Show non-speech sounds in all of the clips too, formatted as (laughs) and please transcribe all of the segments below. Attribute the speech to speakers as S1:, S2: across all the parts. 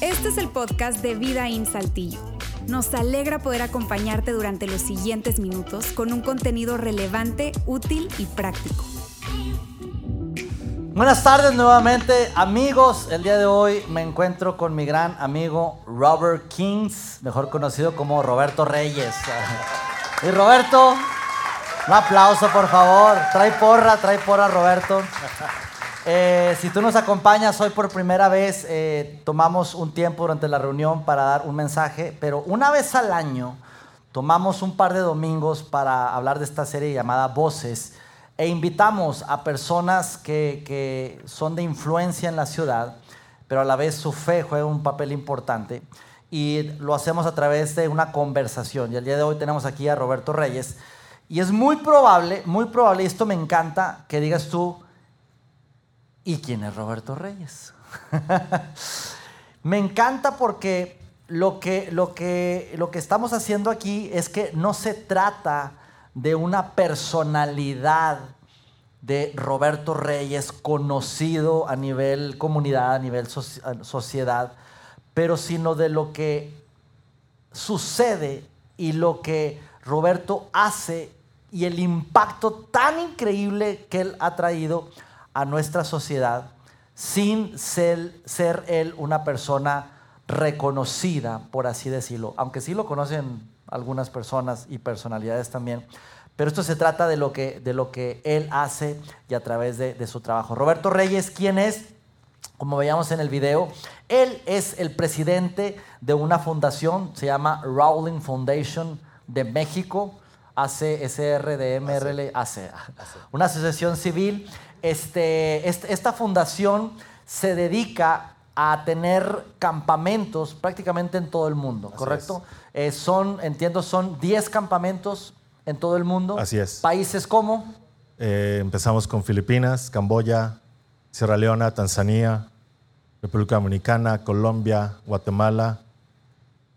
S1: Este es el podcast de Vida en Saltillo. Nos alegra poder acompañarte durante los siguientes minutos con un contenido relevante, útil y práctico.
S2: Buenas tardes nuevamente, amigos. El día de hoy me encuentro con mi gran amigo Robert Kings, mejor conocido como Roberto Reyes. (laughs) Y Roberto, un aplauso por favor. Trae porra, trae porra Roberto. (laughs) Eh, si tú nos acompañas hoy por primera vez, eh, tomamos un tiempo durante la reunión para dar un mensaje, pero una vez al año tomamos un par de domingos para hablar de esta serie llamada Voces e invitamos a personas que, que son de influencia en la ciudad, pero a la vez su fe juega un papel importante y lo hacemos a través de una conversación. Y el día de hoy tenemos aquí a Roberto Reyes. Y es muy probable, muy probable, y esto me encanta, que digas tú, ¿y quién es Roberto Reyes? (laughs) me encanta porque lo que, lo, que, lo que estamos haciendo aquí es que no se trata de una personalidad de Roberto Reyes conocido a nivel comunidad, a nivel soci- sociedad, pero sino de lo que sucede y lo que Roberto hace y el impacto tan increíble que él ha traído a nuestra sociedad sin ser, él una persona reconocida, por así decirlo, aunque sí lo conocen algunas personas y personalidades también, pero esto se trata de lo que, de lo que él hace y a través de, de su trabajo. Roberto Reyes, ¿quién es? Como veíamos en el video, él es el presidente de una fundación, se llama Rowling Foundation de México, ACSRDMRL, AC, una asociación civil. Este, esta fundación se dedica a tener campamentos prácticamente en todo el mundo,
S3: Así
S2: ¿correcto? Eh, son, entiendo, son 10 campamentos en todo el mundo.
S3: Así es.
S2: Países como
S3: Eh, empezamos con Filipinas, Camboya, Sierra Leona, Tanzania, República Dominicana, Colombia, Guatemala,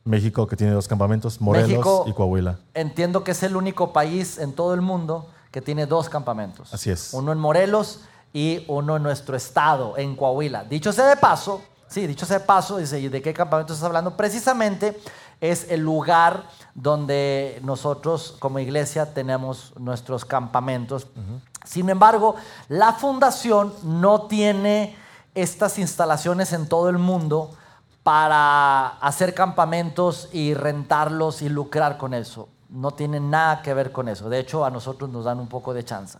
S3: México, que tiene dos campamentos, Morelos
S2: México-
S3: y Coahuila.
S2: Entiendo que es el único país en todo el mundo que tiene dos campamentos.
S3: Así es.
S2: Uno en Morelos y uno en nuestro estado, en Coahuila. Dicho sea de paso, sí, dicho sea de paso, dice, ¿y de qué campamento estás hablando? Precisamente es el lugar donde nosotros como iglesia tenemos nuestros campamentos. Sin embargo, la fundación no tiene estas instalaciones en todo el mundo para hacer campamentos y rentarlos y lucrar con eso. No tiene nada que ver con eso. De hecho, a nosotros nos dan un poco de chance.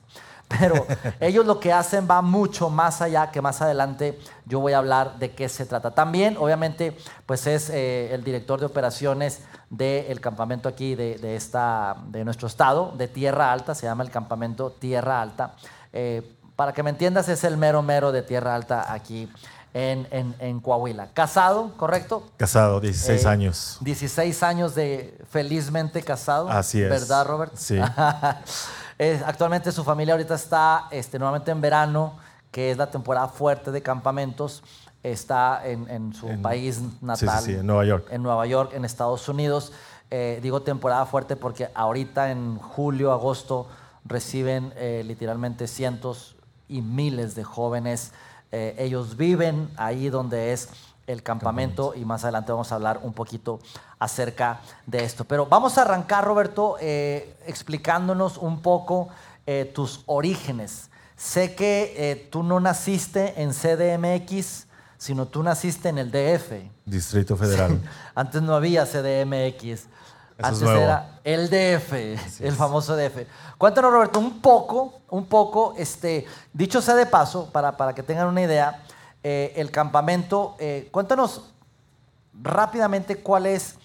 S2: Pero (laughs) ellos lo que hacen va mucho más allá, que más adelante yo voy a hablar de qué se trata. También, obviamente, pues es eh, el director de operaciones del campamento aquí de, de esta, de nuestro estado, de Tierra Alta, se llama el campamento Tierra Alta. Eh, para que me entiendas, es el mero mero de Tierra Alta aquí en, en- en Coahuila. Casado, ¿correcto?
S3: Casado, 16
S2: Eh,
S3: años.
S2: 16 años de felizmente casado.
S3: Así es.
S2: ¿Verdad, Robert?
S3: Sí. (laughs)
S2: Actualmente su familia ahorita está este, nuevamente en verano, que es la temporada fuerte de campamentos. Está en, en su
S3: En-
S2: país
S3: sí,
S2: natal.
S3: sí, en Nueva York.
S2: En Nueva York, en Estados Unidos. Eh, digo temporada fuerte porque ahorita en julio, agosto reciben eh, literalmente cientos y miles de jóvenes. Eh, ellos viven ahí donde es el campamento y más adelante vamos a hablar un poquito acerca de esto. Pero vamos a arrancar, Roberto, eh, explicándonos un poco eh, tus orígenes. Sé que tú no naciste en CDMX, sino tú naciste en el DF.
S3: Distrito Federal. (laughs)
S2: Antes no había CDMX.
S3: Es
S2: Antes era el DF, el famoso DF. Cuéntanos, Roberto, un poco, un poco, este, dicho sea de paso, para, para que tengan una idea, eh, el campamento, eh, cuéntanos rápidamente cuál es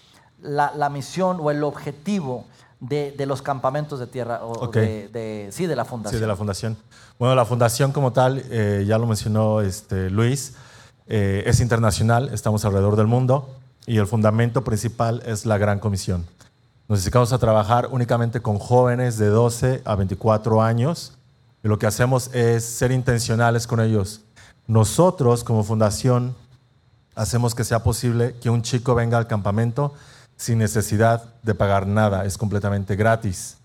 S2: la, la misión o el objetivo de, de los campamentos de tierra, o de, de- sí, de la fundación.
S3: Sí, de la fundación. Bueno, la fundación como tal, eh, ya lo mencionó este, Luis, es internacional, estamos alrededor del mundo y el fundamento principal es la Gran Comisión. Nos dedicamos a trabajar únicamente con jóvenes de 12 a 24 años y lo que hacemos es ser intencionales con ellos. Nosotros como fundación hacemos que sea posible que un chico venga al campamento sin necesidad de pagar nada, es completamente gratis.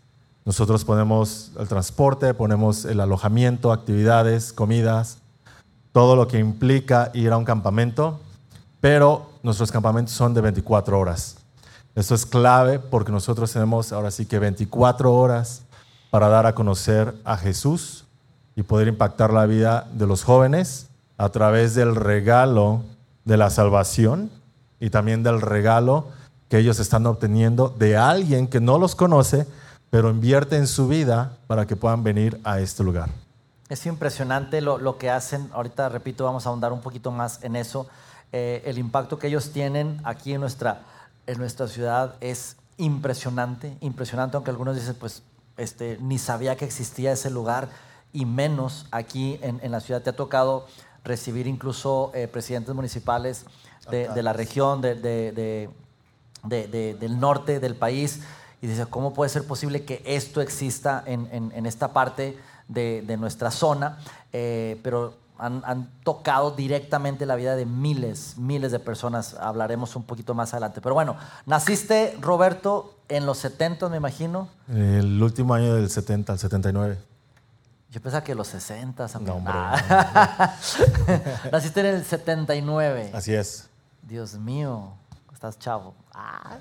S3: Nosotros ponemos el transporte, ponemos el alojamiento, actividades, comidas, todo lo que implica ir a un campamento, pero nuestros campamentos son de 24 horas. Esto es clave porque nosotros tenemos ahora sí que 24 horas para dar a conocer a Jesús y poder impactar la vida de los jóvenes a través del regalo de la salvación y también del regalo que ellos están obteniendo de alguien que no los conoce, pero invierte en su vida para que puedan venir a este lugar.
S2: Es impresionante lo, que hacen. Ahorita, repito, vamos a ahondar un poquito más en eso. Eh, el impacto que ellos tienen aquí en nuestra, en nuestra ciudad es impresionante, impresionante, aunque algunos dicen, pues, este, ni sabía que existía ese lugar y menos aquí en, la ciudad. Te ha tocado recibir incluso eh, presidentes municipales de, la región, de, del norte del país, y dice, ¿cómo puede ser posible que esto exista en, esta parte de, nuestra zona? Eh, pero han, tocado directamente la vida de miles, miles de personas. Hablaremos un poquito más adelante. Pero bueno, naciste, Roberto, en los 70, me imagino.
S3: El último año del 70, el 79.
S2: Yo pensaba que los 60. No, hombre. (laughs) naciste en el 79.
S3: Así es.
S2: Dios mío, estás chavo. Ah.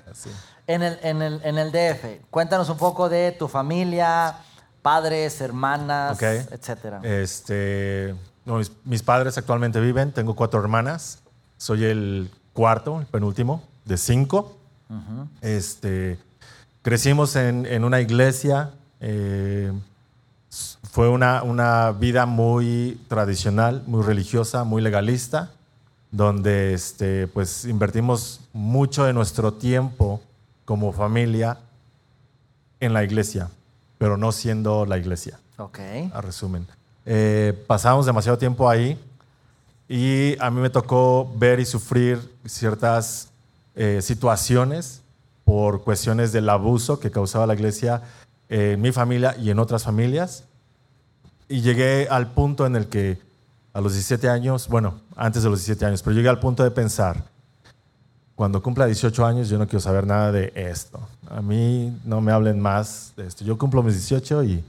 S2: En, el, en, el, en el DF, cuéntanos un poco de tu familia, padres, hermanas, etcétera.
S3: Este, mis, padres actualmente viven, tengo cuatro hermanas, soy el cuarto, el penúltimo, de cinco. este, crecimos en, en una iglesia, eh, fue una, una, vida muy tradicional, muy religiosa, muy legalista, donde este, pues, invertimos mucho de nuestro tiempo como familia en la iglesia, pero no siendo la iglesia.
S2: Ok.
S3: A resumen. Eh, pasamos demasiado tiempo ahí y a mí me tocó ver y sufrir ciertas eh, situaciones por cuestiones del abuso que causaba la iglesia en mi familia y en otras familias. Y llegué al punto en el que a los 17 años, bueno, antes de los 17 años, pero llegué al punto de pensar, cuando cumpla 18 años yo no quiero saber nada de esto. A mí no me hablen más de esto. Yo cumplo mis 18 y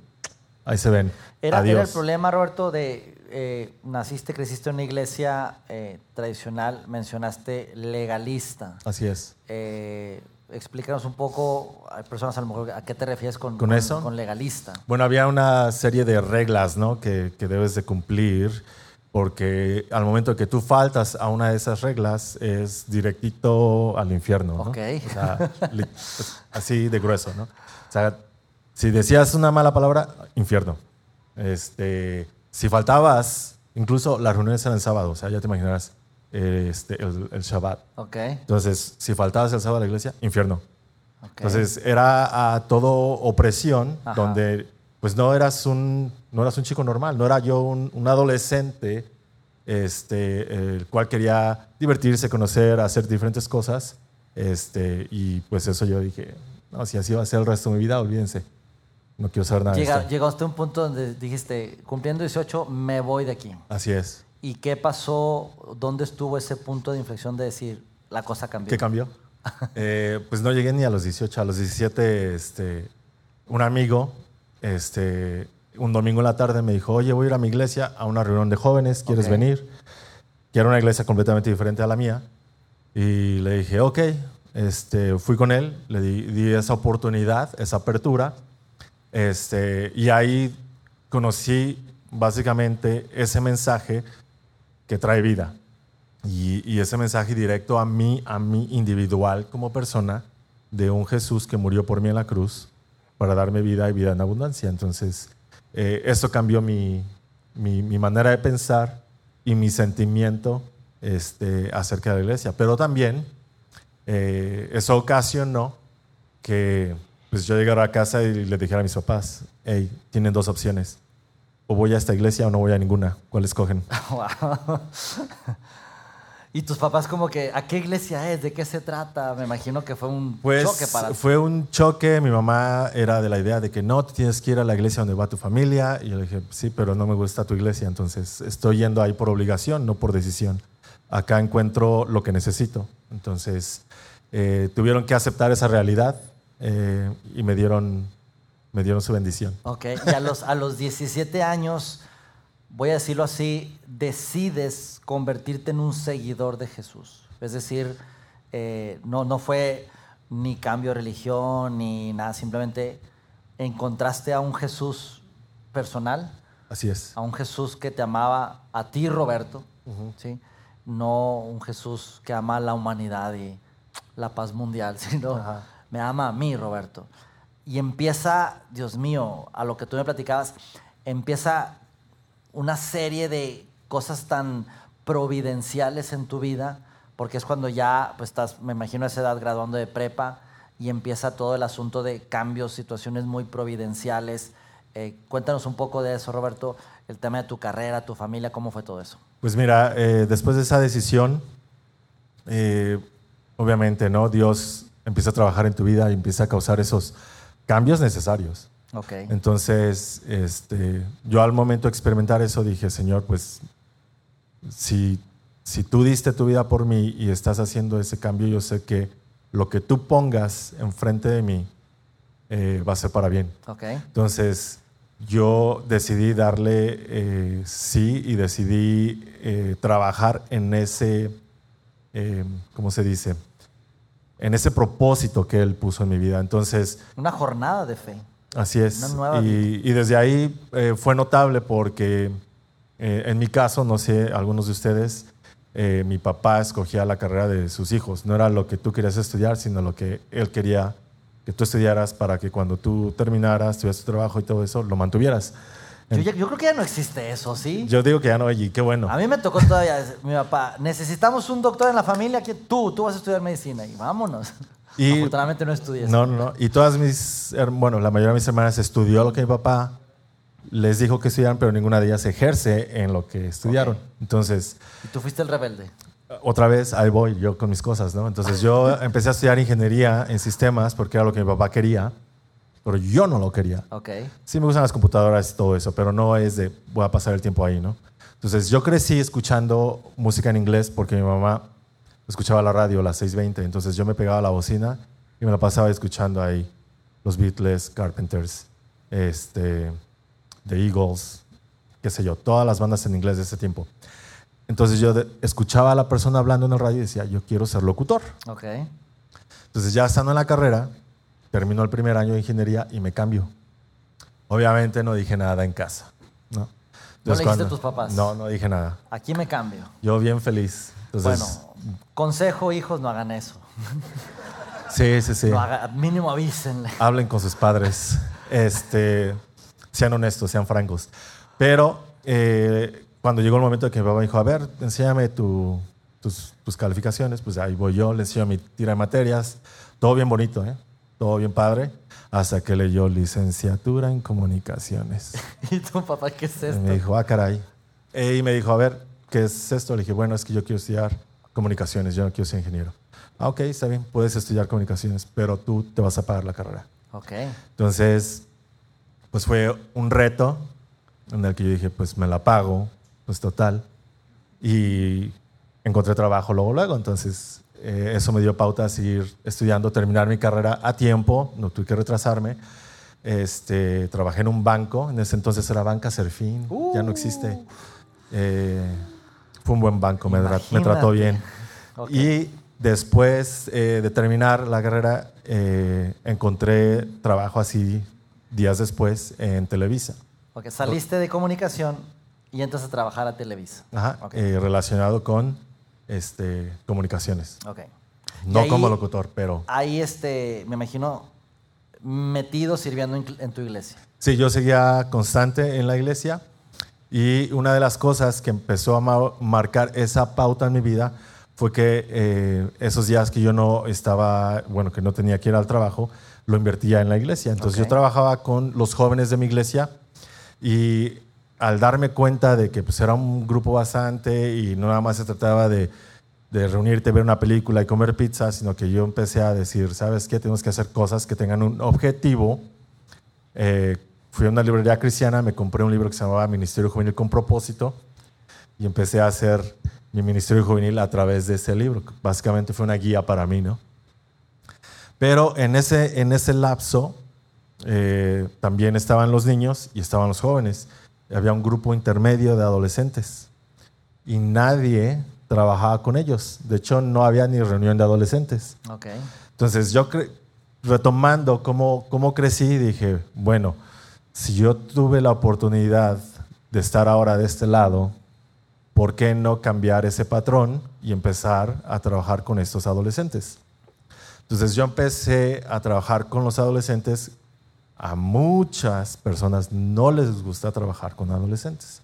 S3: ahí se ven.
S2: Era, el problema, Roberto, de eh, naciste, creciste en una iglesia eh, tradicional, mencionaste legalista.
S3: Así es.
S2: Eh, explícanos un poco, hay personas a lo mejor, ¿a qué te refieres con,
S3: ¿Con, eso?
S2: con legalista?
S3: Bueno, había una serie de reglas ¿no? que, que debes de cumplir porque al momento que tú faltas a una de esas reglas es directito al infierno. ¿no?
S2: Ok.
S3: O sea, (laughs) así de grueso, ¿no? O sea, si decías una mala palabra, infierno. Este, si faltabas, incluso las reuniones eran sábado, o sea, ya te imaginarás este, el, el, Shabbat.
S2: Okay.
S3: Entonces, si faltabas el sábado a la iglesia, infierno. Entonces, era a todo opresión, donde pues no eras, un, no eras un chico normal, no era yo un, un adolescente este, el cual quería divertirse, conocer, hacer diferentes cosas. Este, y pues eso yo dije, no, si así va a ser el resto de mi vida, olvídense. No quiero saber nada
S2: Llega,
S3: de esto.
S2: Llegaste a un punto donde dijiste, cumpliendo 18, me voy de aquí.
S3: Así es.
S2: ¿Y qué pasó? ¿Dónde estuvo ese punto de inflexión de decir, la cosa cambió?
S3: ¿Qué cambió? (laughs) Eh, pues no llegué ni a los 18. A los 17, este, un amigo, este, un domingo en la tarde me dijo, oye, voy a ir a mi iglesia a una reunión de jóvenes, ¿quieres venir? Que era una iglesia completamente diferente a la mía. Y le dije, ok, este, fui con él, le di, di esa oportunidad, esa apertura. Este, y ahí conocí básicamente ese mensaje que trae vida. Y, ese mensaje directo a mí, a mí individual como persona, de un Jesús que murió por mí en la cruz para darme vida y vida en abundancia. Entonces, eh, eso cambió mi, mi, manera de pensar y mi sentimiento este, acerca de la iglesia. Pero también eh, eso ocasionó que pues yo llegara a casa y le dijera a mis papás, hey, tienen dos opciones. O voy a esta iglesia o no voy a ninguna. ¿Cuál escogen? (laughs) (laughs)
S2: Y tus papás como que, ¿a qué iglesia es? ¿De qué se trata? Me imagino que fue un
S3: pues,
S2: choque para
S3: Fue un choque. Mi mamá era de la idea de que no, tienes que ir a la iglesia donde va tu familia. Y yo le dije, sí, pero no me gusta tu iglesia. Entonces estoy yendo ahí por obligación, no por decisión. Acá encuentro lo que necesito. Entonces eh, tuvieron que aceptar esa realidad eh, y me dieron me dieron su bendición.
S2: Ok, y a los, a los 17 años, voy a decirlo así, decides convertirte en un seguidor de Jesús. Es decir, eh, no, no fue ni cambio de religión ni nada, simplemente encontraste a un Jesús personal,
S3: Así es.
S2: a un Jesús que te amaba a ti, Roberto, ¿sí? no un Jesús que ama a la humanidad y la paz mundial, (laughs) sino
S3: Ajá.
S2: Me ama a mí, Roberto. Y empieza, Dios mío, a lo que tú me platicabas, empieza una serie de cosas tan providenciales en tu vida, porque es cuando ya pues, estás, me imagino, a esa edad graduando de prepa y empieza todo el asunto de cambios, situaciones muy providenciales. Eh, cuéntanos un poco de eso, Roberto, el tema de tu carrera, tu familia, ¿cómo fue todo eso?
S3: Pues mira, eh, después de esa decisión, eh, obviamente, ¿no? Dios empieza a trabajar en tu vida y empieza a causar esos cambios necesarios.
S2: Ok.
S3: Entonces, este, yo al momento de experimentar eso dije, Señor, pues si, si tú diste tu vida por mí y estás haciendo ese cambio, yo sé que lo que tú pongas enfrente de mí eh, va a ser para bien.
S2: Ok.
S3: Entonces, yo decidí darle eh, sí y decidí eh, trabajar en ese, ¿cómo se dice? En ese propósito que Él puso en mi vida. Entonces,
S2: Una jornada de fe.
S3: Así es.
S2: Una nueva
S3: y, y desde ahí eh, fue notable porque eh, en mi caso, no sé, algunos de ustedes, eh, mi papá escogía la carrera de sus hijos. No era lo que tú querías estudiar, sino lo que él quería que tú estudiaras para que cuando tú terminaras, tuvieras tu trabajo y todo eso, lo mantuvieras.
S2: Yo, ya- yo creo que ya no existe eso, ¿sí?
S3: Yo digo que ya no, y qué bueno.
S2: A mí me tocó todavía, (laughs) mi papá, necesitamos un doctor en la familia que tú, tú vas a estudiar medicina y vámonos.
S3: Y-
S2: Afortunadamente no estudié eso.
S3: No, no, no. Y todas mis, her- bueno, la mayoría de mis hermanas estudió lo que mi papá les dijo que estudiaran, pero ninguna de ellas ejerce en lo que estudiaron. Entonces,
S2: Y tú fuiste el rebelde.
S3: otra vez ahí voy yo con mis cosas, ¿no? Entonces yo (laughs) empecé a estudiar ingeniería en sistemas porque era lo que mi papá quería, pero yo no lo quería.
S2: Ok.
S3: Sí me gustan las computadoras y todo eso, pero no es de voy a pasar el tiempo ahí, ¿no? Entonces yo crecí escuchando música en inglés porque mi mamá escuchaba la radio, las 6.20, entonces yo me pegaba a la bocina y me la pasaba escuchando ahí los Beatles, Carpenters, este, The Eagles, qué sé yo, todas las bandas en inglés de ese tiempo. Entonces yo escuchaba a la persona hablando en el radio y decía, yo quiero ser locutor.
S2: Ok.
S3: Entonces ya estando en la carrera, terminó el primer año de ingeniería y me cambio. Obviamente no dije nada en casa. No,
S2: ¿No le dijiste
S3: cuando-
S2: a tus papás?
S3: No, no dije nada.
S2: Aquí me cambio.
S3: Yo bien feliz. Entonces,
S2: bueno, consejo, hijos, no hagan eso. (laughs)
S3: sí, sí, sí.
S2: No haga- mínimo avísenle.
S3: Hablen con sus padres. Este, sean honestos, sean francos. Pero eh, cuando llegó el momento de que mi papá me dijo, a ver, enséñame tu- tus, tus calificaciones, pues ahí voy yo, le enseño mi tira de materias. Todo bien bonito, ¿eh? Todo bien padre. Hasta que leyó licenciatura en comunicaciones. (laughs)
S2: ¿Y tu papá qué es
S3: Y
S2: esto?
S3: me dijo, ah, caray. Eh, Y me dijo, a ver, ¿qué es esto? Le dije, bueno, es que yo quiero estudiar comunicaciones, yo no quiero ser ingeniero. Ah, ok, está bien, puedes estudiar comunicaciones, pero tú te vas a pagar la carrera.
S2: Ok.
S3: Entonces, pues fue un reto en el que yo dije, pues me la pago, pues total. Y encontré trabajo luego, luego. Entonces, eh, eso me dio pauta a seguir estudiando, terminar mi carrera a tiempo, no tuve que retrasarme. Este, trabajé en un banco, en ese entonces era Banca Serfín, ya no existe. Eh, fue un buen banco, me, me trató bien.
S2: Ok.
S3: Y después eh, de terminar la carrera, eh, encontré trabajo así días después en Televisa.
S2: Ok, saliste de comunicación y entras a trabajar a Televisa.
S3: Ajá,
S2: Ok.
S3: eh, relacionado con este, comunicaciones.
S2: Ok.
S3: No
S2: ahí-
S3: como locutor, pero
S2: Ahí, este, me imagino, metido sirviendo en, en tu iglesia.
S3: sí, yo seguía constante en la iglesia y una de las cosas que empezó a ma- marcar esa pauta en mi vida fue que eh, esos días que yo no estaba, bueno, que no tenía que ir al trabajo, lo invertía en la iglesia. Entonces yo trabajaba con los jóvenes de mi iglesia y al darme cuenta de que pues, era un grupo bastante y no nada más se trataba de, reunirte, ver una película y comer pizza, sino que yo empecé a decir, ¿sabes qué? Tenemos que hacer cosas que tengan un objetivo. Eh, fui a una librería cristiana, me compré un libro que se llamaba Ministerio Juvenil con propósito y empecé a hacer mi ministerio juvenil a través de ese libro. Básicamente fue una guía para mí, ¿no? Pero en ese, en ese lapso eh, también estaban los niños y estaban los jóvenes. Había un grupo intermedio de adolescentes y nadie trabajaba con ellos. De hecho, no había ni reunión de adolescentes.
S2: Okay.
S3: Entonces, yo retomando cómo, cómo crecí, dije, bueno, si yo tuve la oportunidad de estar ahora de este lado, ¿por qué no cambiar ese patrón y empezar a trabajar con estos adolescentes? Entonces yo empecé a trabajar con los adolescentes. A muchas personas no les gusta trabajar con adolescentes.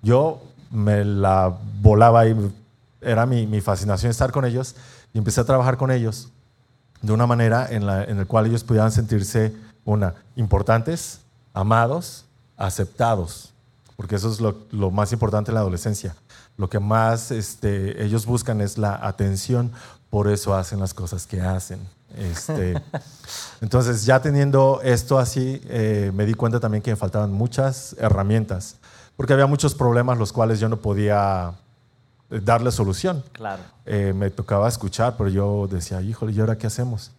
S3: Yo me la volaba y era mi, mi, fascinación estar con ellos y empecé a trabajar con ellos de una manera en la en cual ellos pudieran sentirse, una, importantes, amados, aceptados, porque eso es lo, lo más importante en la adolescencia. Lo que más este, ellos buscan es la atención, por eso hacen las cosas que hacen. Este, entonces, ya teniendo esto así, eh, me di cuenta también que me faltaban muchas herramientas, porque había muchos problemas los cuales yo no podía eh, darle solución.
S2: Claro.
S3: Eh, me tocaba escuchar, pero yo decía, híjole, ¿y ahora qué hacemos?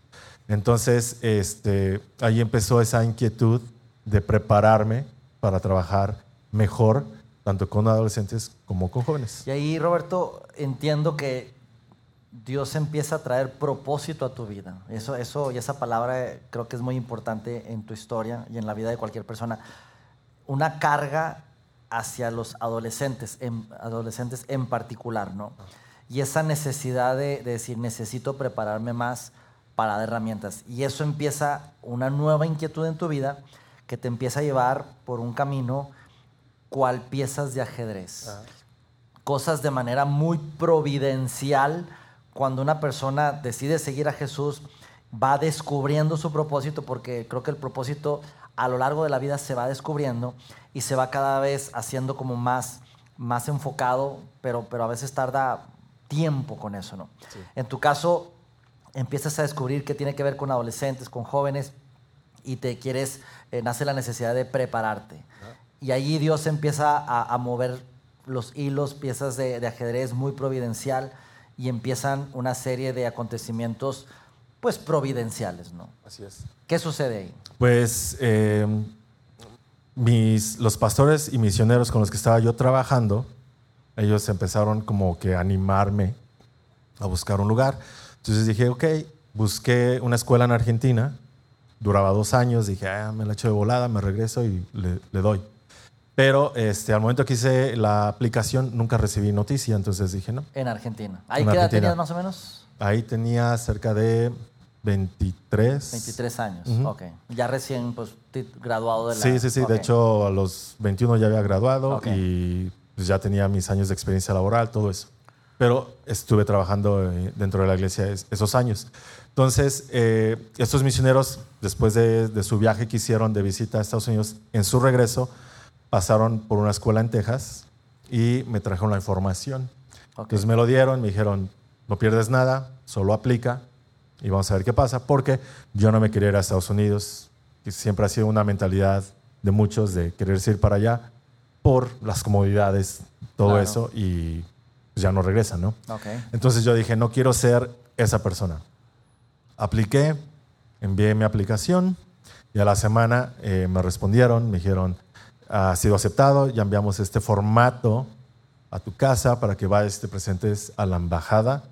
S3: Entonces, este, ahí empezó esa inquietud de prepararme para trabajar mejor, tanto con adolescentes como con jóvenes.
S2: Y ahí, Roberto, entiendo que Dios empieza a traer propósito a tu vida. Eso, eso y esa palabra creo que es muy importante en tu historia y en la vida de cualquier persona. Una carga hacia los adolescentes, en, adolescentes en particular, ¿no? Y esa necesidad de, de decir, necesito prepararme más para dar herramientas. Y eso empieza una nueva inquietud en tu vida que te empieza a llevar por un camino cual piezas de ajedrez. Cosas de manera muy providencial cuando una persona decide seguir a Jesús, va descubriendo su propósito, porque creo que el propósito a lo largo de la vida se va descubriendo y se va cada vez haciendo como más, más enfocado, pero, pero a veces tarda tiempo con eso, ¿no? En tu caso, empiezas a descubrir que tiene que ver con adolescentes, con jóvenes, y te quieres, eh, nace la necesidad de prepararte. Y allí Dios empieza a, mover los hilos, piezas de, de ajedrez muy providencial y empiezan una serie de acontecimientos pues providenciales, ¿no?
S3: Así es.
S2: ¿Qué sucede ahí?
S3: Pues eh, mis, los pastores y misioneros con los que estaba yo trabajando, ellos empezaron como que a animarme a buscar un lugar. Entonces dije, ok, busqué una escuela en Argentina, duraba dos años, dije, ah, me la echo de volada, me regreso y le, le doy. Pero este, al momento que hice la aplicación nunca recibí noticia, entonces dije no.
S2: En Argentina. ¿Ahí qué edad tenías más o menos?
S3: Ahí tenía cerca de 23.
S2: 23 años, ok. Ya recién pues, graduado de la...
S3: Sí, sí, sí. De hecho, a los 21 ya había graduado y pues, ya tenía mis años de experiencia laboral, todo eso. Pero estuve trabajando eh, dentro de la iglesia esos años. Entonces, eh, estos misioneros, después de, de su viaje que hicieron de visita a Estados Unidos, en su regreso, pasaron por una escuela en Texas y me trajeron la información. Entonces me lo dieron, me dijeron, no pierdes nada, solo aplica y vamos a ver qué pasa, porque yo no me quería ir a Estados Unidos, y siempre ha sido una mentalidad de muchos de querer ir para allá por las comodidades, todo eso, y ya no regresan, ¿no? Entonces yo dije, no quiero ser esa persona. Apliqué, envié mi aplicación y a la semana eh, me respondieron, me dijeron, ha sido aceptado, ya enviamos este formato a tu casa para que vayas y te presentes a la embajada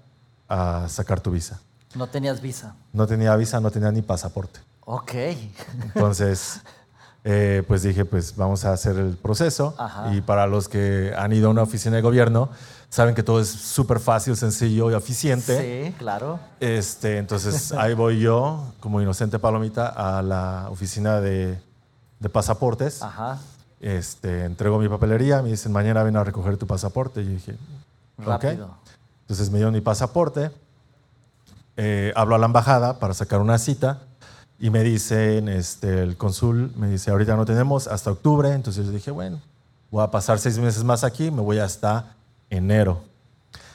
S3: a sacar tu visa.
S2: ¿No tenías visa?
S3: No tenía visa, no tenía ni pasaporte.
S2: Ok.
S3: Entonces, (laughs) eh, pues dije, pues vamos a hacer el proceso. Y para los que han ido a una oficina de gobierno, saben que todo es súper fácil, sencillo y eficiente.
S2: Sí, claro.
S3: Este, entonces, (laughs) ahí voy yo, como inocente palomita, a la oficina de, de pasaportes.
S2: Ajá
S3: este, entrego mi papelería, me dicen, mañana ven a recoger tu pasaporte. Y yo dije,
S2: rápido.
S3: Entonces me dieron mi pasaporte, eh, hablo a la embajada para sacar una cita y me dicen, este, el cónsul me dice, ahorita no tenemos hasta octubre. Entonces yo dije, bueno, voy a pasar seis meses más aquí, me voy hasta enero.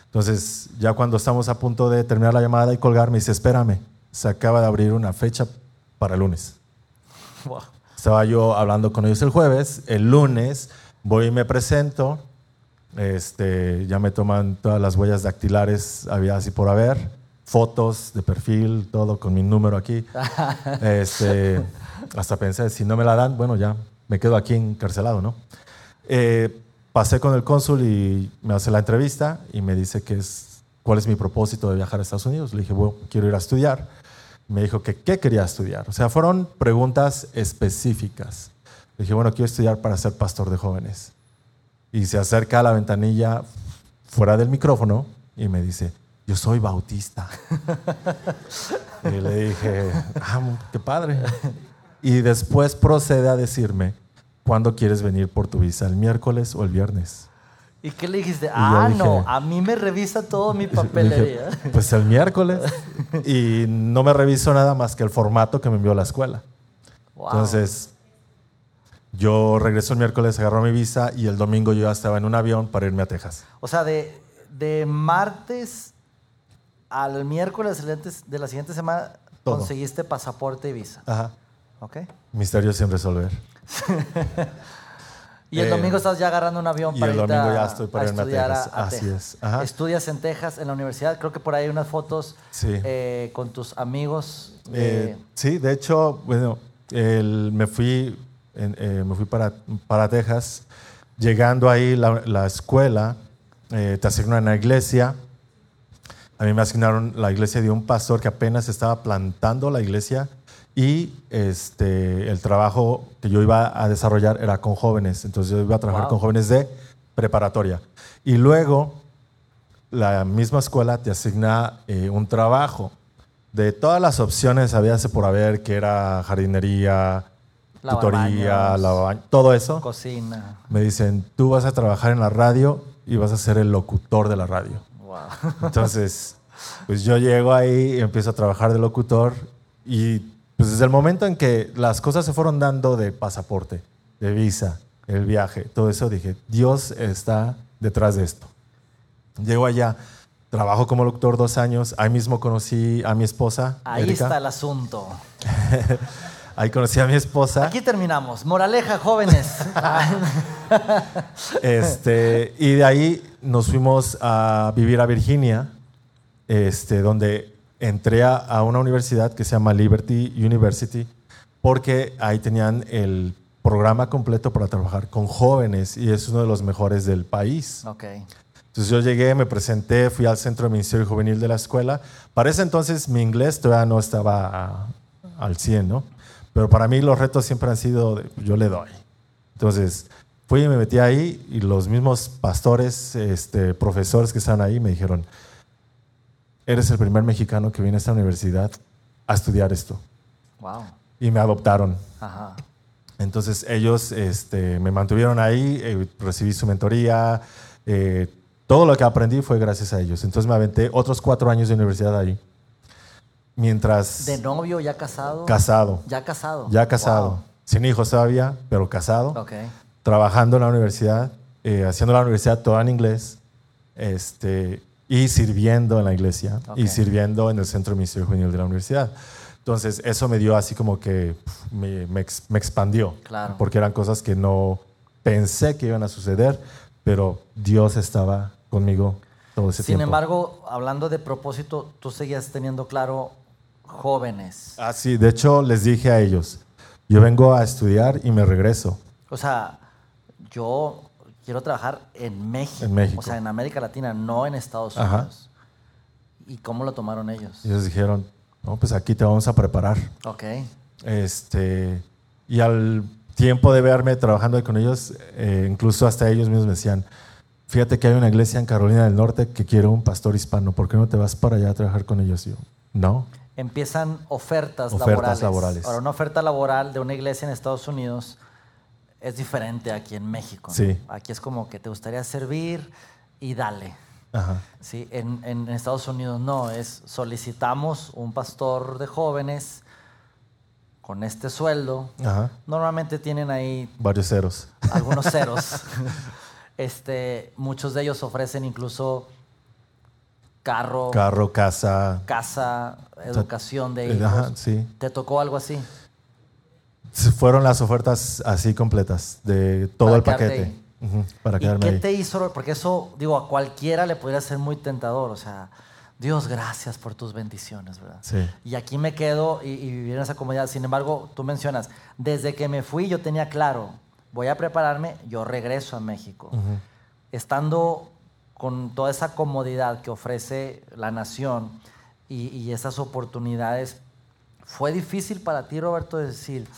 S3: Entonces ya cuando estamos a punto de terminar la llamada y colgar, me dice, espérame, se acaba de abrir una fecha para el lunes. Wow. Estaba yo hablando con ellos el jueves, el lunes voy y me presento, este, ya me toman todas las huellas dactilares, había así por haber, fotos de perfil, todo con mi número aquí. (laughs) este, hasta pensé, si no me la dan, bueno, ya me quedo aquí encarcelado, ¿no? Eh, pasé con el cónsul y me hace la entrevista y me dice que es, cuál es mi propósito de viajar a Estados Unidos. Le dije, bueno, quiero ir a estudiar. Me dijo que qué quería estudiar. O sea, fueron preguntas específicas. Le dije, bueno, quiero estudiar para ser pastor de jóvenes. Y se acerca a la ventanilla fuera del micrófono y me dice, yo soy bautista. (laughs) y le dije, ah, qué padre. Y después procede a decirme, ¿cuándo quieres venir por tu visa? ¿El miércoles o el viernes?
S2: ¿Y qué le dijiste? ah, no, a mí me revisa todo mi (laughs) papelería.
S3: pues el miércoles. (laughs) y no me reviso nada más que el formato que me envió la escuela. Entonces, yo regreso el miércoles, agarro mi visa y el domingo yo ya estaba en un avión para irme a Texas.
S2: O sea, de, de martes al miércoles de la siguiente semana conseguiste pasaporte y visa.
S3: Ajá. Ok. Misterio sin resolver. (laughs)
S2: y el domingo eh, estás ya agarrando un avión
S3: para ir a, estudiar a,
S2: Así es. Estudias en Texas, en la universidad. Creo que por ahí hay unas fotos eh, con tus amigos.
S3: Eh, sí, de hecho, bueno, me fui, me fui para, para Texas. Llegando ahí, la, la escuela te asignan a la iglesia. A mí me asignaron la iglesia de un pastor que apenas estaba plantando la iglesia y este, el trabajo que yo iba a desarrollar era con jóvenes. Entonces yo iba a trabajar con jóvenes de preparatoria. Y luego la misma escuela te asigna eh, un trabajo. De todas las opciones había por haber, que era jardinería, tutoría, todo eso.
S2: Cocina.
S3: Me dicen, tú vas a trabajar en la radio y vas a ser el locutor de la radio. (laughs) Entonces, pues yo llego ahí y empiezo a trabajar de locutor y pues desde el momento en que las cosas se fueron dando de pasaporte, de visa, el viaje, todo eso, dije, Dios está detrás de esto. Llego allá, trabajo como locutor dos años, ahí mismo conocí a mi esposa.
S2: Ahí está el asunto. (laughs)
S3: ahí conocí a mi esposa.
S2: Aquí terminamos. Moraleja, jóvenes. (laughs)
S3: este, y de ahí nos fuimos a vivir a Virginia, este, donde entré a, una universidad que se llama Liberty University porque ahí tenían el programa completo para trabajar con jóvenes y es uno de los mejores del país.
S2: Okay.
S3: Entonces yo llegué, me presenté, fui al Centro de Ministerio Juvenil de la escuela. Para ese entonces mi inglés todavía no estaba al 100, ¿no? Pero para mí los retos siempre han sido, yo le doy. Entonces fui y me metí ahí y los mismos pastores, este, profesores que estaban ahí me dijeron, eres el primer mexicano que viene a esta universidad a estudiar esto.
S2: Wow.
S3: Y me adoptaron. Ajá. Entonces ellos este, me mantuvieron ahí, eh, recibí su mentoría, eh, todo lo que aprendí fue gracias a ellos. Entonces me aventé otros cuatro años de universidad ahí. Mientras...
S2: ¿De novio ya casado?
S3: Casado.
S2: Ya casado.
S3: Ya casado. Sin hijos todavía, pero casado.
S2: Okay.
S3: Trabajando en la universidad, eh, haciendo la universidad toda en inglés. Este, y sirviendo en la iglesia y sirviendo en el Centro de Ministerio Juvenil de la universidad. Entonces, eso me dio así como que me, me, expandió,
S2: claro.
S3: porque eran cosas que no pensé que iban a suceder, pero Dios estaba conmigo todo ese
S2: tiempo.
S3: Sin
S2: embargo, hablando de propósito, tú seguías teniendo claro jóvenes.
S3: Ah, sí, de hecho les dije a ellos, yo vengo a estudiar y me regreso.
S2: O sea, yo quiero trabajar en México,
S3: en México.
S2: O sea, en América Latina, no en Estados Unidos. ¿Y cómo lo tomaron ellos?
S3: Ellos dijeron, no, pues aquí te vamos a preparar.
S2: Ok.
S3: Este, y al tiempo de verme trabajando con ellos, eh, incluso hasta ellos mismos me decían, fíjate que hay una iglesia en Carolina del Norte que quiere un pastor hispano, ¿por qué no te vas para allá a trabajar con ellos? Y yo, no.
S2: Empiezan ofertas,
S3: ofertas laborales. laborales.
S2: Ahora, una oferta laboral de una iglesia en Estados Unidos es diferente aquí en México.
S3: Sí.
S2: Aquí es como que te gustaría servir y dale.
S3: Ajá.
S2: Sí, en, en, Estados Unidos no, es solicitamos un pastor de jóvenes con este sueldo.
S3: Ajá.
S2: Normalmente tienen ahí...
S3: Varios ceros.
S2: Algunos (laughs) ceros. este, muchos de ellos ofrecen incluso carro.
S3: Carro, casa.
S2: Casa, educación de hijos.
S3: Ajá, sí.
S2: ¿Te tocó algo así?
S3: Fueron las ofertas así completas, de todo el paquete. para
S2: ¿Y qué te hizo? Porque eso, digo, a cualquiera le podría ser muy tentador. O sea, Dios, gracias por tus bendiciones, ¿verdad?
S3: Sí.
S2: Y aquí me quedo y, y vivir en esa comodidad. Sin embargo, tú mencionas, desde que me fui yo tenía claro, voy a prepararme, yo regreso a México. Estando con toda esa comodidad que ofrece la nación y, y esas oportunidades, fue difícil para ti, Roberto, decir,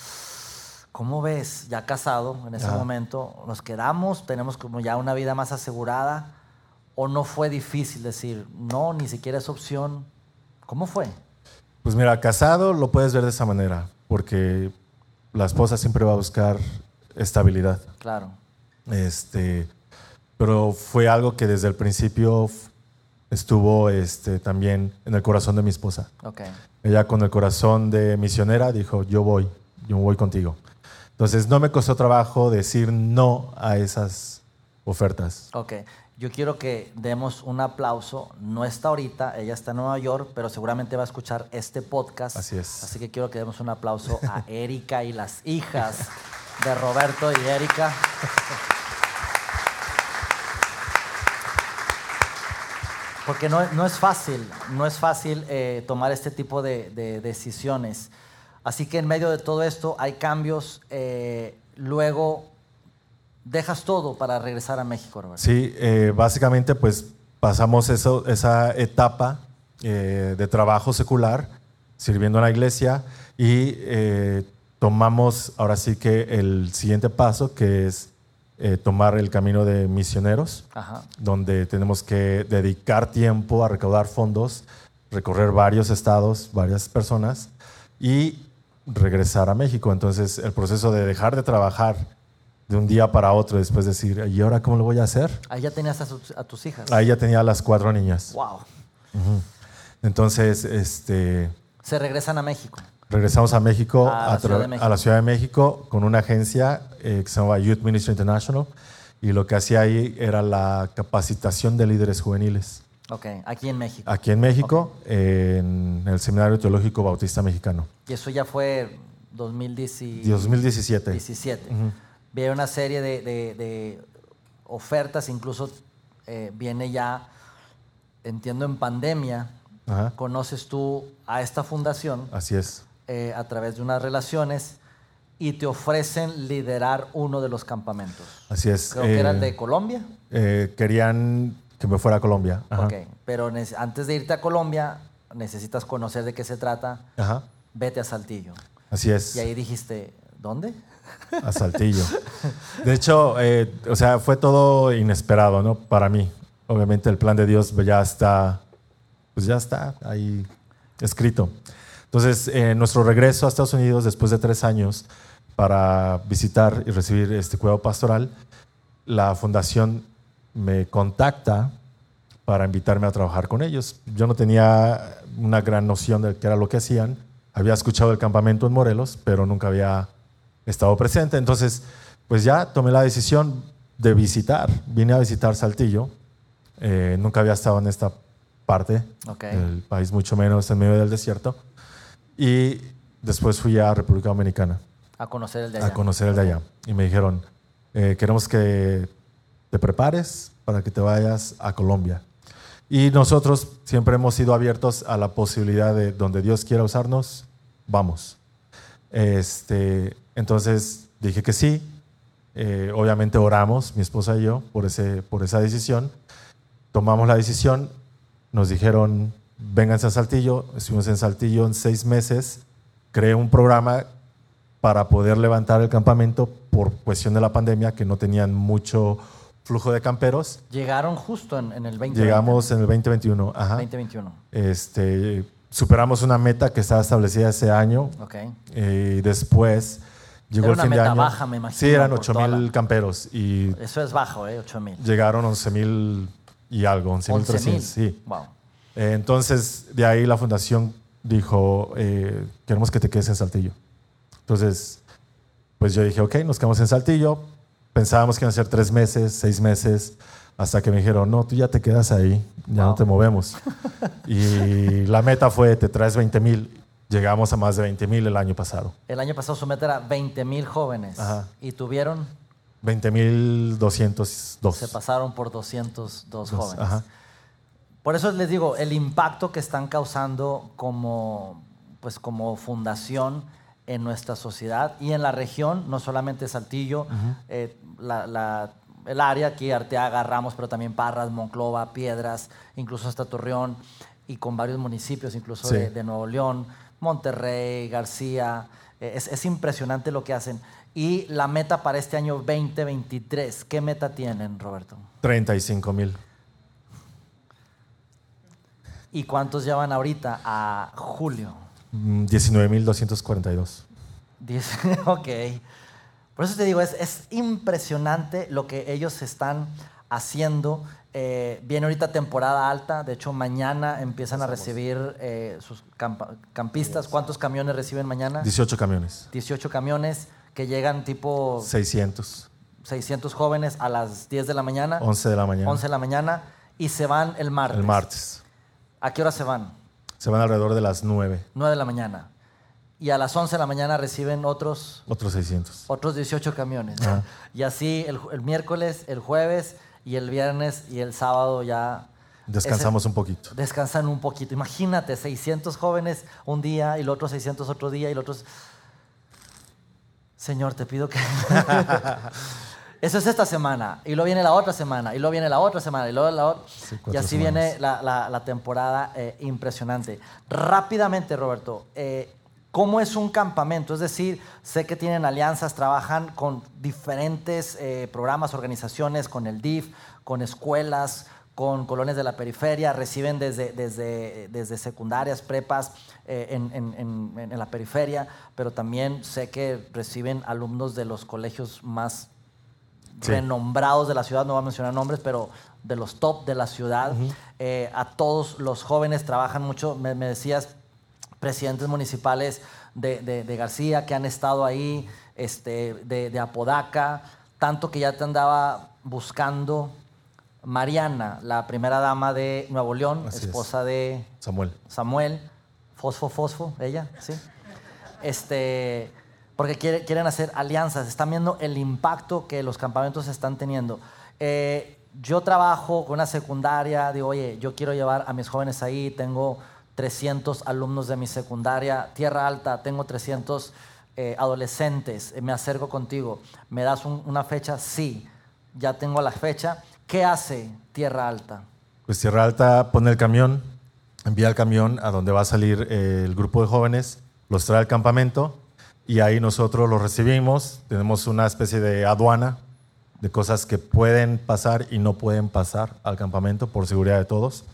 S2: ¿cómo ves? Ya casado en ese
S3: Ajá.
S2: momento, nos quedamos, tenemos como ya una vida más asegurada, o no fue difícil decir, no, ni siquiera es opción. ¿Cómo fue?
S3: Pues mira, casado lo puedes ver de esa manera, porque la esposa siempre va a buscar estabilidad.
S2: Claro.
S3: Este, pero fue algo que desde el principio estuvo este, también en el corazón de mi esposa.
S2: Ok.
S3: Ella con el corazón de misionera dijo, yo voy, yo voy contigo. Entonces no me costó trabajo decir no a esas ofertas.
S2: Ok. Yo quiero que demos un aplauso. No está ahorita, ella está en Nueva York, pero seguramente va a escuchar este podcast.
S3: Así es.
S2: Así que quiero que demos un aplauso a Erika y las hijas de Roberto y Erika. (laughs) Porque no, no es fácil, no es fácil eh, tomar este tipo de, de decisiones. Así que en medio de todo esto hay cambios. eh, luego dejas todo para regresar a México, Roberto.
S3: Sí, eh, básicamente pues pasamos eso, esa etapa eh, de trabajo secular, sirviendo en la iglesia, y tomamos ahora sí que el siguiente paso, que es eh, tomar el camino de misioneros,
S2: Ajá.
S3: donde tenemos que dedicar tiempo a recaudar fondos, recorrer varios estados, varias personas, y regresar a México. Entonces el proceso de dejar de trabajar de un día para otro, después decir, ¿y ahora cómo lo voy a hacer?
S2: Ahí ya tenías a, sus- a tus hijas.
S3: Ahí ya tenía las cuatro niñas.
S2: Wow.
S3: Entonces, este,
S2: Se regresan a México.
S3: Regresamos a México,
S2: A la
S3: a,
S2: de México.
S3: a la Ciudad de México, con una agencia eh, que se llama Youth Ministry International. Y lo que hacía ahí era la capacitación de líderes juveniles.
S2: Ok, aquí en México.
S3: Aquí en México, en el Seminario Teológico Bautista Mexicano.
S2: Y eso ya fue 2017.
S3: 2017.
S2: 17. Vi una serie de, de- de ofertas, incluso eh, viene ya, entiendo, en pandemia.
S3: Ajá,
S2: Conoces tú a esta fundación
S3: así es.
S2: Eh, a través de unas relaciones y te ofrecen liderar uno de los campamentos.
S3: Así es.
S2: Creo que era el
S3: Eh,
S2: de Colombia.
S3: eh, querían que me fuera a Colombia. Ajá.
S2: Ok, pero antes de irte a Colombia necesitas conocer de qué se trata.
S3: Ajá,
S2: Vete a Saltillo.
S3: así es.
S2: Y ahí dijiste, ¿dónde?
S3: A Saltillo. De hecho, eh, o sea, fue todo inesperado, ¿no? Para mí. Obviamente el plan de Dios ya está, pues ya está ahí escrito. Entonces, eh, nuestro regreso a Estados Unidos después de tres años para visitar y recibir este cuidado pastoral, la fundación me contacta para invitarme a trabajar con ellos. Yo no tenía una gran noción de qué era lo que hacían. Había escuchado el campamento en Morelos, pero nunca había estado presente. Entonces, pues ya tomé la decisión de visitar. Vine a visitar Saltillo. Eh, nunca había estado en esta parte
S2: Ok.
S3: del país, mucho menos en medio del desierto. Y después fui a República Dominicana
S2: A conocer el de allá.
S3: a conocer el de allá. Y me dijeron, eh, queremos que te prepares para que te vayas a Colombia. Y nosotros siempre hemos sido abiertos a la posibilidad de donde Dios quiera usarnos, vamos. Este, entonces dije que sí. Eh, obviamente oramos, mi esposa y yo, por, ese, por esa decisión. Tomamos la decisión, nos dijeron, vénganse a Saltillo. Estuvimos en Saltillo en seis meses. Creé un programa para poder levantar el campamento por cuestión de la pandemia, que no tenían mucho flujo de camperos.
S2: Llegaron justo en, en el 2020.
S3: Llegamos en el 2021. Ajá.
S2: 2021.
S3: Este, superamos una meta que estaba establecida ese año
S2: Ok.
S3: eh, y después llegó
S2: Era
S3: el
S2: una
S3: fin de
S2: meta
S3: año.
S2: baja, me imagino,
S3: Sí, eran
S2: por
S3: 8
S2: toda
S3: mil
S2: la-
S3: camperos y
S2: Eso es bajo, ¿eh? 8 mil.
S3: llegaron 11 mil y algo, 11 mil 300. Sí.
S2: Wow.
S3: Eh, entonces, de ahí la fundación dijo, eh, queremos que te quedes en Saltillo. Entonces, pues yo dije, ok, nos quedamos en Saltillo. Pensábamos que iban a ser tres meses, seis meses, hasta que me dijeron, no, tú ya te quedas ahí, ya
S2: Wow.
S3: no te movemos. y la meta fue, te traes 20 mil. Llegamos a más de 20 mil el año pasado.
S2: El año pasado su meta era 20 mil jóvenes.
S3: Ajá.
S2: Y tuvieron,
S3: 20 mil 202.
S2: se pasaron por 202
S3: Dos,
S2: jóvenes.
S3: ajá.
S2: Por eso les digo, el impacto que están causando como, pues como fundación en nuestra sociedad y en la región, no solamente Saltillo, eh, la, la, el área aquí, Arteaga, Ramos, pero también Parras, Monclova, Piedras, incluso hasta Torreón y con varios municipios, incluso
S3: Sí.
S2: de, de Nuevo León, Monterrey, García. Eh, Es, es impresionante lo que hacen. Y la meta para este año 2023, ¿qué meta tienen, Roberto?
S3: 35 mil.
S2: ¿Y cuántos llevan ahorita a julio?
S3: Mm, 19.242.
S2: Diez- (laughs) ok. Por eso te digo, es, es impresionante lo que ellos están haciendo. Eh, viene ahorita temporada alta, de hecho mañana empiezan a recibir eh, sus campa- campistas. ¿Cuántos camiones reciben mañana?
S3: 18 camiones.
S2: 18 camiones que llegan tipo
S3: 600.
S2: 600 jóvenes a las 10 de la mañana,
S3: 11 de la mañana.
S2: 11 de la mañana y se van el martes.
S3: El martes.
S2: ¿A qué hora se van?
S3: Se van alrededor de las 9.
S2: 9 de la mañana. Y a las 11 de la mañana reciben otros
S3: Otros 600.
S2: otros 18 camiones. Y así el, el miércoles, el jueves y el viernes y el sábado ya...
S3: Descansamos un poquito.
S2: descansan un poquito. Imagínate, 600 jóvenes un día y los otros 600 otro día y los otros... Señor, te pido que... (laughs) (laughs) Eso es esta semana. Y luego viene la otra semana. Y luego viene la otra semana. Y luego la otra...
S3: Sí,
S2: y así
S3: semanas.
S2: viene la, la- la temporada eh, impresionante. Rápidamente, Roberto, eh, ¿cómo es un campamento? Es decir, sé que tienen alianzas, trabajan con diferentes eh, programas, organizaciones, con el DIF, con escuelas, con colonias de la periferia, reciben desde, desde, desde secundarias, prepas eh, en, en- en- en la periferia, pero también sé que reciben alumnos de los colegios más
S3: Sí.
S2: renombrados de la ciudad, no voy a mencionar nombres, pero de los top de la ciudad. Eh, a todos los jóvenes trabajan mucho, me, me decías, presidentes municipales de, de- de García que han estado ahí, este, de, de Apodaca, tanto que ya te andaba buscando Mariana, la primera dama de Nuevo León,
S3: Así es.
S2: esposa de
S3: Samuel.
S2: Samuel, Fosfo Fosfo, ella, ¿sí? Este, porque quiere- quieren hacer alianzas, están viendo el impacto que los campamentos están teniendo. Eh, yo trabajo con una secundaria, digo, oye, yo quiero llevar a mis jóvenes ahí, tengo 300 alumnos de mi secundaria, Tierra Alta, tengo 300 eh, adolescentes, eh, me acerco contigo, ¿me das un- una fecha? Sí, ya tengo la fecha. ¿Qué hace Tierra Alta?
S3: Pues Tierra Alta pone el camión, envía el camión a donde va a salir el grupo de jóvenes, los trae al campamento y ahí nosotros los recibimos. Tenemos una especie de aduana de cosas que pueden pasar y no pueden pasar al campamento por seguridad de todos.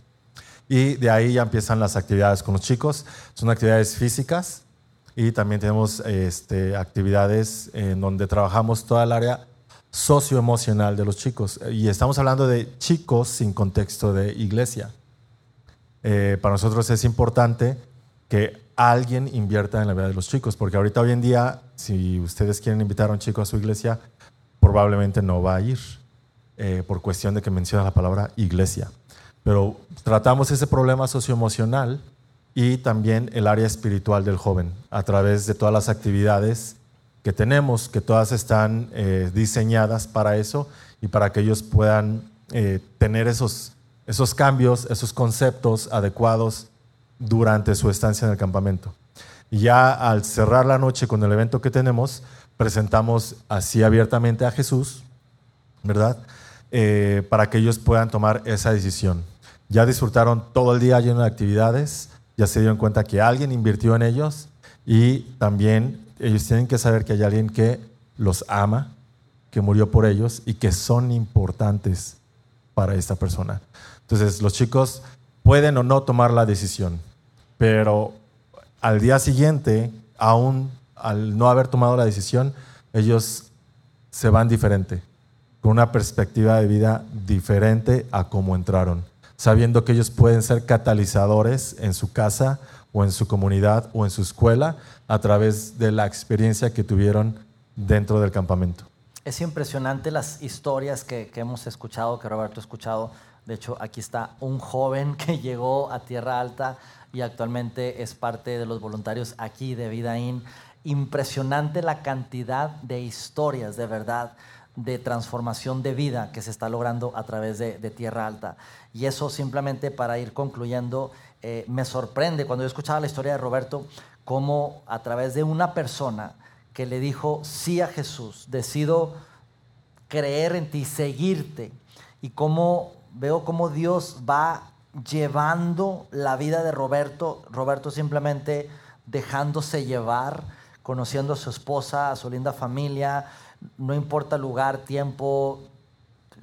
S3: Y de ahí ya empiezan las actividades con los chicos. Son actividades físicas y también tenemos este, actividades en donde trabajamos toda el área socioemocional de los chicos. Y estamos hablando de chicos sin contexto de iglesia. Eh, para nosotros es importante que alguien invierta en la vida de los chicos, porque ahorita hoy en día, si ustedes quieren invitar a un chico a su iglesia, probablemente no va a ir, eh, por cuestión de que menciona la palabra iglesia. Pero tratamos ese problema socioemocional y también el área espiritual del joven a través de todas las actividades que tenemos, que todas están eh, diseñadas para eso y para que ellos puedan eh, tener esos, esos cambios, esos conceptos adecuados durante su estancia en el campamento. Ya al cerrar la noche con el evento que tenemos, presentamos así abiertamente a Jesús, ¿verdad? Eh, para que ellos puedan tomar esa decisión. Ya disfrutaron todo el día lleno de actividades, ya se dieron cuenta que alguien invirtió en ellos y también ellos tienen que saber que hay alguien que los ama, que murió por ellos y que son importantes para esta persona. Entonces los chicos pueden o no tomar la decisión, pero al día siguiente, aún al no haber tomado la decisión, ellos se van diferente, con una perspectiva de vida diferente a cómo entraron, sabiendo que ellos pueden ser catalizadores en su casa o en su comunidad o en su escuela a través de la experiencia que tuvieron dentro del campamento.
S2: Es impresionante las historias que, hemos escuchado, que Roberto ha escuchado. De hecho, aquí está un joven que (laughs) llegó a Tierra Alta y actualmente es parte de los voluntarios aquí de Vidaín. Impresionante la cantidad de historias, de verdad, de transformación de vida que se está logrando a través de, Tierra Alta. Y eso simplemente para ir concluyendo, eh, me sorprende cuando yo escuchaba la historia de Roberto, cómo a través de una persona que le dijo sí a Jesús, decido creer en ti, seguirte, y cómo veo cómo Dios va llevando la vida de Roberto, Roberto simplemente dejándose llevar, conociendo a su esposa, a su linda familia, no importa lugar, tiempo,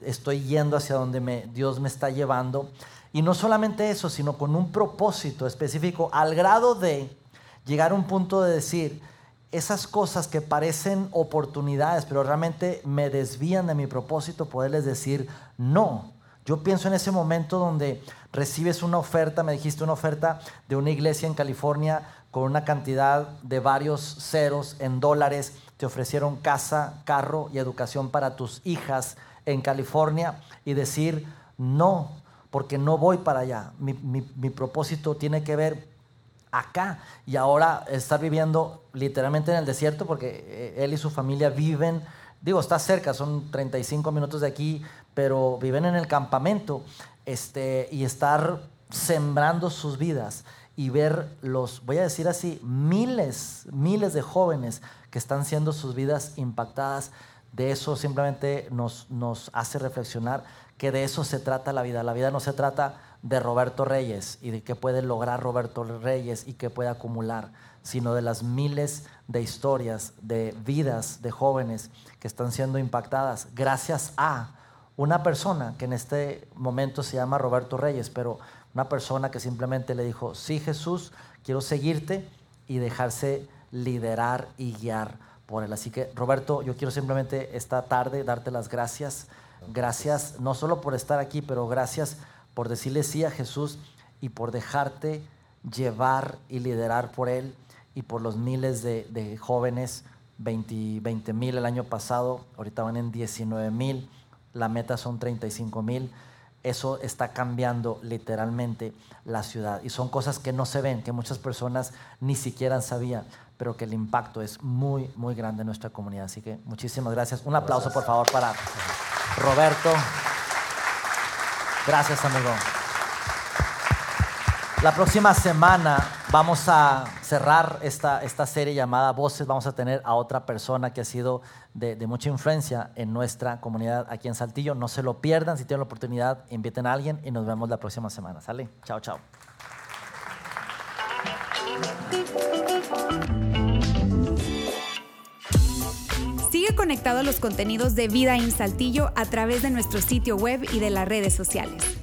S2: estoy yendo hacia donde me, Dios me está llevando. Y no solamente eso, sino con un propósito específico, al grado de llegar a un punto de decir, esas cosas que parecen oportunidades, pero realmente me desvían de mi propósito, poderles decir no. Yo pienso en ese momento donde recibes una oferta, me dijiste una oferta de una iglesia en California con una cantidad de varios ceros en dólares, te ofrecieron casa, carro y educación para tus hijas en California y decir no, porque no voy para allá. Mi, propósito tiene que ver acá y ahora estar viviendo literalmente en el desierto porque eh, él y su familia viven, digo, está cerca, son 35 minutos de aquí, pero viven en el campamento este, y estar sembrando sus vidas y ver los, voy a decir así, miles, miles de jóvenes que están siendo sus vidas impactadas. De eso simplemente nos, nos hace reflexionar que de eso se trata la vida. La vida no se trata de Roberto Reyes y de qué puede lograr Roberto Reyes y qué puede acumular, sino de las miles de historias, de vidas de jóvenes que están siendo impactadas gracias a una persona que en este momento se llama Roberto Reyes, pero una persona que simplemente le dijo, sí Jesús, quiero seguirte y dejarse liderar y guiar por él. Así que Roberto, yo quiero simplemente esta tarde darte las gracias. Gracias no solo por estar aquí, pero gracias por decirle sí a Jesús y por dejarte llevar y liderar por Él y por los miles de, jóvenes, 20 mil el año pasado, ahorita van en 19 mil, la meta son 35 mil. Eso está cambiando literalmente la ciudad. Y son cosas que no se ven, que muchas personas ni siquiera sabían, pero que el impacto es muy, muy grande en nuestra comunidad. Así que muchísimas gracias. Un aplauso, por favor, para Roberto. Gracias, amigo. La próxima semana vamos a cerrar esta, esta serie llamada Voces. Vamos a tener a otra persona que ha sido de, de, mucha influencia en nuestra comunidad aquí en Saltillo. No se lo pierdan. Si tienen la oportunidad, inviten a alguien y nos vemos la próxima semana. ¿Sale? Chao, chao.
S1: Sigue conectado a los contenidos de Vida en Saltillo a través de nuestro sitio web y de las redes sociales.